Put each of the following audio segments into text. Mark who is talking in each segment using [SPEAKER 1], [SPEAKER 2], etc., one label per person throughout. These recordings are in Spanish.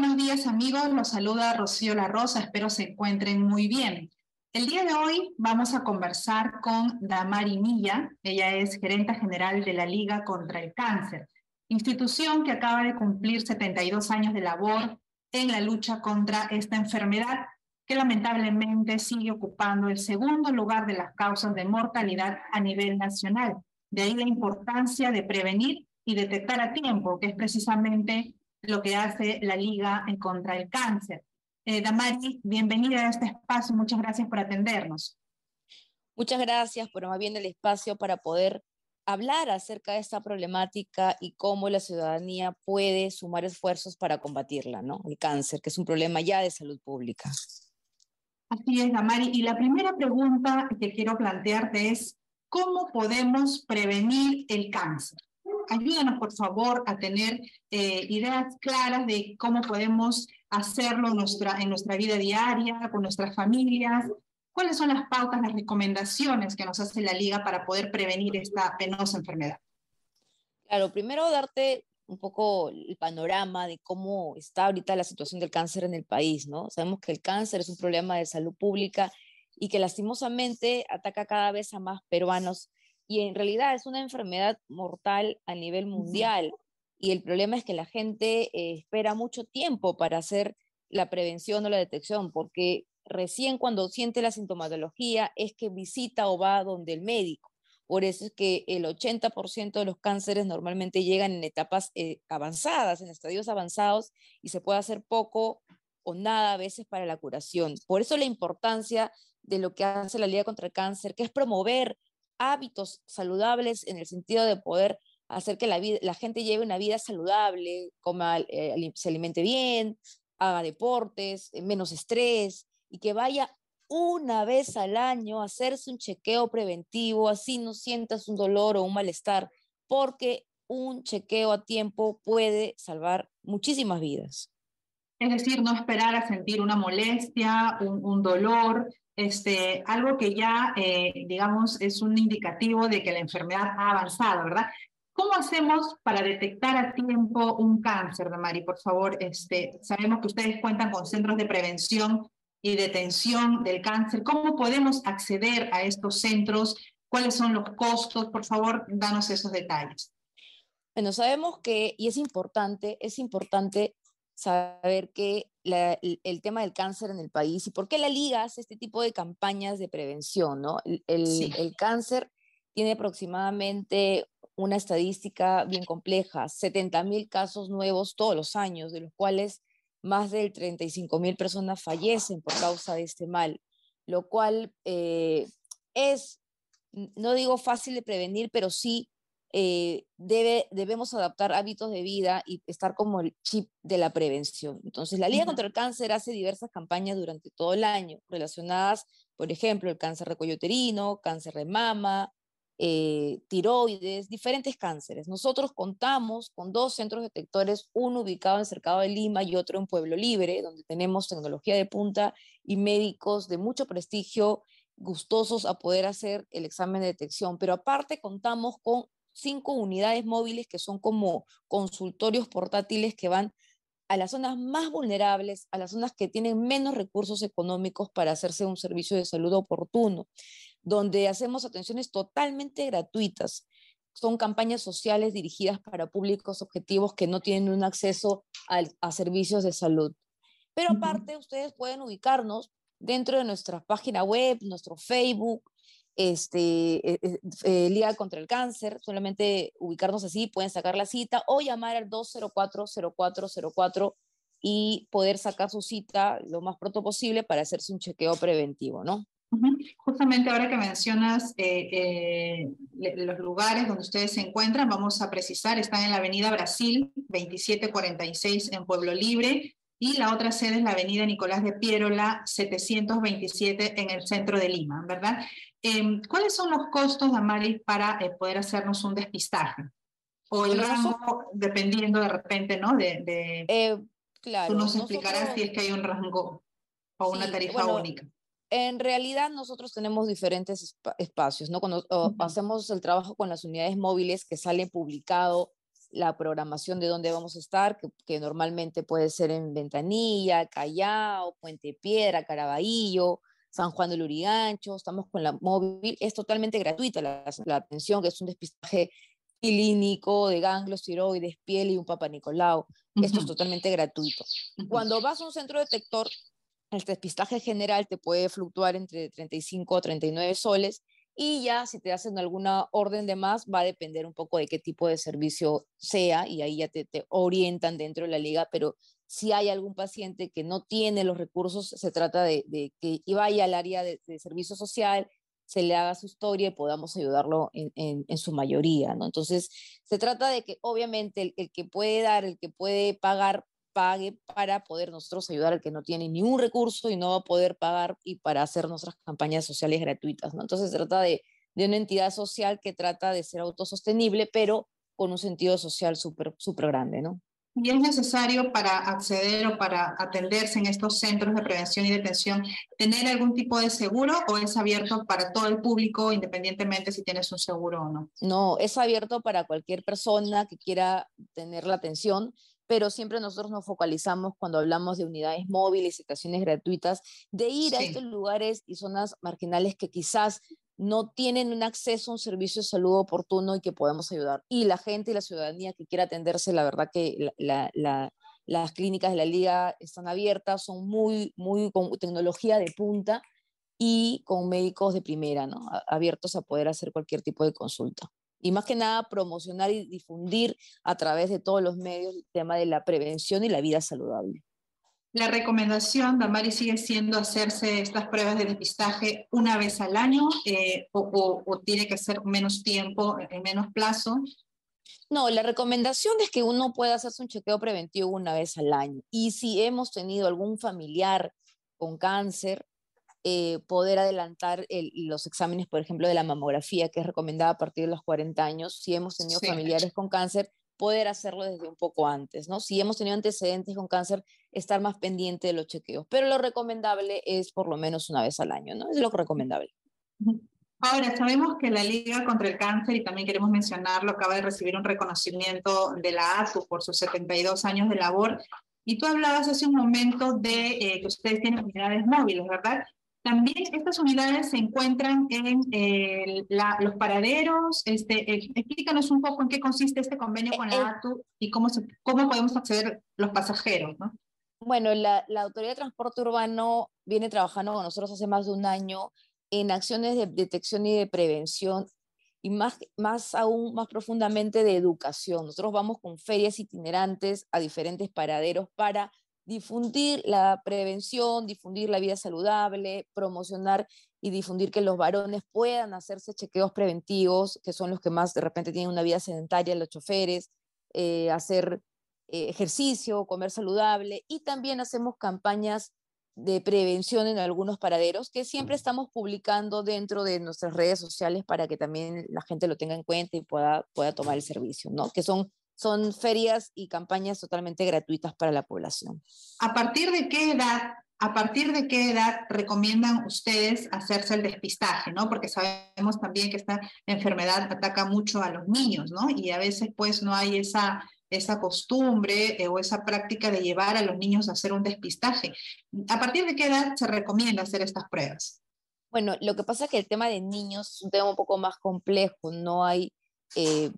[SPEAKER 1] buenos días amigos, los saluda Rocío La Rosa, espero se encuentren muy bien. El día de hoy vamos a conversar con Damari Milla, ella es gerenta general de la Liga contra el Cáncer, institución que acaba de cumplir 72 años de labor en la lucha contra esta enfermedad que lamentablemente sigue ocupando el segundo lugar de las causas de mortalidad a nivel nacional. De ahí la importancia de prevenir y detectar a tiempo, que es precisamente lo que hace la Liga en contra el cáncer. Eh, Damari, bienvenida a este espacio, muchas gracias por atendernos.
[SPEAKER 2] Muchas gracias por más bien el espacio para poder hablar acerca de esta problemática y cómo la ciudadanía puede sumar esfuerzos para combatirla, ¿no? El cáncer, que es un problema ya de salud pública.
[SPEAKER 1] Así es, Damari. Y la primera pregunta que quiero plantearte es, ¿cómo podemos prevenir el cáncer? Ayúdanos por favor a tener eh, ideas claras de cómo podemos hacerlo nuestra, en nuestra vida diaria, con nuestras familias. ¿Cuáles son las pautas, las recomendaciones que nos hace la liga para poder prevenir esta penosa enfermedad?
[SPEAKER 2] Claro, primero darte un poco el panorama de cómo está ahorita la situación del cáncer en el país, ¿no? Sabemos que el cáncer es un problema de salud pública y que lastimosamente ataca cada vez a más peruanos y en realidad es una enfermedad mortal a nivel mundial. Y el problema es que la gente eh, espera mucho tiempo para hacer la prevención o la detección, porque recién cuando siente la sintomatología es que visita o va donde el médico. Por eso es que el 80% de los cánceres normalmente llegan en etapas eh, avanzadas, en estadios avanzados, y se puede hacer poco o nada a veces para la curación. Por eso la importancia de lo que hace la Liga contra el Cáncer, que es promover hábitos saludables en el sentido de poder hacer que la, la gente lleve una vida saludable, coma, eh, se alimente bien, haga deportes, eh, menos estrés y que vaya una vez al año a hacerse un chequeo preventivo, así no sientas un dolor o un malestar, porque un chequeo a tiempo puede salvar muchísimas vidas.
[SPEAKER 1] Es decir, no esperar a sentir una molestia, un dolor, este, algo que ya, eh, digamos, es un indicativo de que la enfermedad ha avanzado, ¿verdad? ¿Cómo hacemos para detectar a tiempo un cáncer, Mari? Por favor, este, sabemos que ustedes cuentan con centros de prevención y detención del cáncer. ¿Cómo podemos acceder a estos centros? ¿Cuáles son los costos? Por favor, danos esos detalles.
[SPEAKER 2] Bueno, sabemos que, y es importante, es importante saber que el, tema del cáncer en el país y por qué la liga hace este tipo de campañas de prevención, ¿no? El, el cáncer tiene aproximadamente una estadística bien compleja, 70 mil casos nuevos todos los años, de los cuales más de 35 mil personas fallecen por causa de este mal, lo cual eh, es, no digo fácil de prevenir, pero sí eh, debe, debemos adaptar hábitos de vida y estar como el chip de la prevención. Entonces, la Liga contra el Cáncer hace diversas campañas durante todo el año relacionadas, por ejemplo, el cáncer de cuello uterino, cáncer de mama, eh, tiroides, diferentes cánceres. Nosotros contamos con dos centros detectores, uno ubicado en Cercado de Lima y otro en Pueblo Libre, donde tenemos tecnología de punta y médicos de mucho prestigio gustosos a poder hacer el examen de detección. Pero aparte contamos con cinco unidades móviles que son como consultorios portátiles que van a las zonas más vulnerables, a las zonas que tienen menos recursos económicos para hacerse un servicio de salud oportuno, donde hacemos atenciones totalmente gratuitas. Son campañas sociales dirigidas para públicos objetivos que no tienen un acceso a, servicios de salud. Pero aparte, ustedes pueden ubicarnos dentro de nuestra página web, nuestro Facebook, este, eh, eh, eh, Liga contra el Cáncer, solamente ubicarnos así, pueden sacar la cita o llamar al 204-0404 y poder sacar su cita lo más pronto posible para hacerse un chequeo preventivo, ¿no?
[SPEAKER 1] Justamente ahora que mencionas los lugares donde ustedes se encuentran, vamos a precisar, están en la Avenida Brasil 2746 en Pueblo Libre, y la otra sede es la Avenida Nicolás de Piérola 727 en el centro de Lima, ¿verdad? Em, ¿Cuáles son los costos, Damaris, para eh, poder hacernos un despistaje? O el rango, dependiendo de repente, ¿no? De,
[SPEAKER 2] eh, claro.
[SPEAKER 1] Tú nos explicarás si es que hay un rango o una tarifa única.
[SPEAKER 2] En realidad nosotros tenemos diferentes espacios, ¿no? Cuando hacemos el trabajo con las unidades móviles que salen publicado la programación de dónde vamos a estar, que, normalmente puede ser en Ventanilla, Callao, Puente Piedra, Caraballo, San Juan de Lurigancho, estamos con la móvil, es totalmente gratuita la, atención, que es un despistaje clínico de ganglios, tiroides, piel y un Papa Nicolau. Esto es totalmente gratuito. Cuando vas a un centro detector, el despistaje general te puede fluctuar entre 35 o 39 soles y ya si te hacen alguna orden de más, va a depender un poco de qué tipo de servicio sea y ahí ya te, orientan dentro de la liga, pero si hay algún paciente que no tiene los recursos, se trata de, que vaya al área de, servicio social, se le haga su historia y podamos ayudarlo en, su mayoría, ¿no? Entonces, se trata de que obviamente el, que puede dar, el que puede pagar, pague para poder nosotros ayudar al que no tiene ni un recurso y no va a poder pagar y para hacer nuestras campañas sociales gratuitas, ¿no? Entonces se trata de, de una entidad social que trata de ser autosostenible, pero con un sentido social súper super grande, ¿no?
[SPEAKER 1] ¿Y es necesario para acceder o para atenderse en estos centros de prevención y detención tener algún tipo de seguro o es abierto para todo el público independientemente si tienes un seguro o no?
[SPEAKER 2] No, es abierto para cualquier persona que quiera tener la atención pero siempre nosotros nos focalizamos cuando hablamos de unidades móviles, estaciones gratuitas, de ir a estos lugares y zonas marginales que quizás no tienen un acceso a un servicio de salud oportuno y que podemos ayudar. Y la gente y la ciudadanía que quiera atenderse, la verdad que las clínicas de la liga están abiertas, son muy, muy con tecnología de punta y con médicos de primera, ¿no? abiertos a poder hacer cualquier tipo de consulta y más que nada promocionar y difundir a través de todos los medios el tema de la prevención y la vida saludable.
[SPEAKER 1] La recomendación, Damari, sigue siendo hacerse estas pruebas de depistaje una vez al año eh, o, tiene que ser menos tiempo, en menos plazo.
[SPEAKER 2] No, la recomendación es que uno pueda hacerse un chequeo preventivo una vez al año. Y si hemos tenido algún familiar con cáncer, eh, poder adelantar los exámenes, por ejemplo, de la mamografía, que es recomendada a partir de los 40 años. Si hemos tenido familiares con cáncer, poder hacerlo desde un poco antes, ¿no? Si hemos tenido antecedentes con cáncer, estar más pendiente de los chequeos. Pero lo recomendable es por lo menos una vez al año, ¿no? Es lo recomendable.
[SPEAKER 1] Ahora, sabemos que la Liga contra el Cáncer, y también queremos mencionarlo, acaba de recibir un reconocimiento de la ASU por sus 72 años de labor. Y tú hablabas hace un momento de eh, que ustedes tienen unidades móviles, ¿verdad? También estas unidades se encuentran en eh, los paraderos. Este, eh, explícanos un poco en qué consiste este convenio con la eh, ATU y cómo, cómo podemos acceder los pasajeros. ¿no?
[SPEAKER 2] Bueno, la, la, Autoridad de Transporte Urbano viene trabajando con nosotros hace más de un año en acciones de detección y de prevención y más, más aún, más profundamente de educación. Nosotros vamos con ferias itinerantes a diferentes paraderos para difundir la prevención, difundir la vida saludable, promocionar y difundir que los varones puedan hacerse chequeos preventivos, que son los que más de repente tienen una vida sedentaria, los choferes, eh, hacer eh, ejercicio, comer saludable y también hacemos campañas de prevención en algunos paraderos que siempre estamos publicando dentro de nuestras redes sociales para que también la gente lo tenga en cuenta y pueda, pueda tomar el servicio, ¿no? Que son son ferias y campañas totalmente gratuitas para la población.
[SPEAKER 1] ¿A partir de qué edad, a partir de qué edad recomiendan ustedes hacerse el despistaje, no? Porque sabemos también que esta enfermedad ataca mucho a los niños, ¿no? Y a veces pues no hay esa esa costumbre eh, o esa práctica de llevar a los niños a hacer un despistaje. ¿A partir de qué edad se recomienda hacer estas pruebas?
[SPEAKER 2] Bueno, lo que pasa es que el tema de niños es un tema un poco más complejo, no hay eh,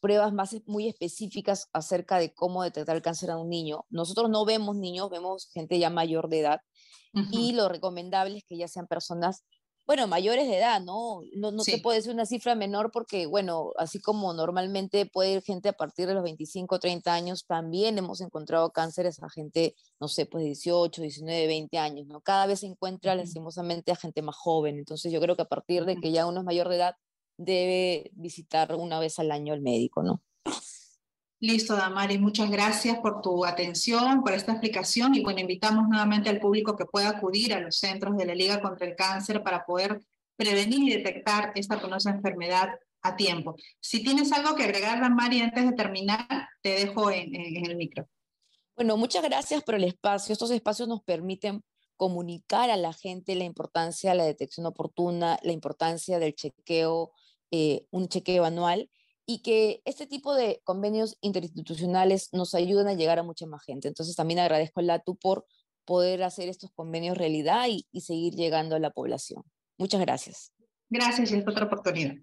[SPEAKER 2] pruebas más muy específicas acerca de cómo detectar el cáncer a un niño. Nosotros no vemos niños, vemos gente ya mayor de edad y lo recomendable es que ya sean personas, bueno, mayores de edad, ¿no? No, no te puede decir una cifra menor porque, bueno, así como normalmente puede ir gente a partir de los 25 o 30 años, también hemos encontrado cánceres a gente, no sé, pues 18, 19, 20 años, ¿no? Cada vez se encuentra lastimosamente a gente más joven. Entonces yo creo que a partir de que ya uno es mayor de edad, debe visitar una vez al año el médico, ¿no?
[SPEAKER 1] Listo, Damari, muchas gracias por tu atención, por esta explicación y bueno, invitamos nuevamente al público que pueda acudir a los centros de la Liga contra el Cáncer para poder prevenir y detectar esta penosa enfermedad a tiempo. Si tienes algo que agregar, Damari, antes de terminar, te dejo en, en el micro.
[SPEAKER 2] Bueno, muchas gracias por el espacio. Estos espacios nos permiten comunicar a la gente la importancia de la detección oportuna, la importancia del chequeo eh, un chequeo anual y que este tipo de convenios interinstitucionales nos ayuden a llegar a mucha más gente. Entonces también agradezco a LATU por poder hacer estos convenios realidad y, y seguir llegando a la población. Muchas gracias.
[SPEAKER 1] Gracias y es otra oportunidad.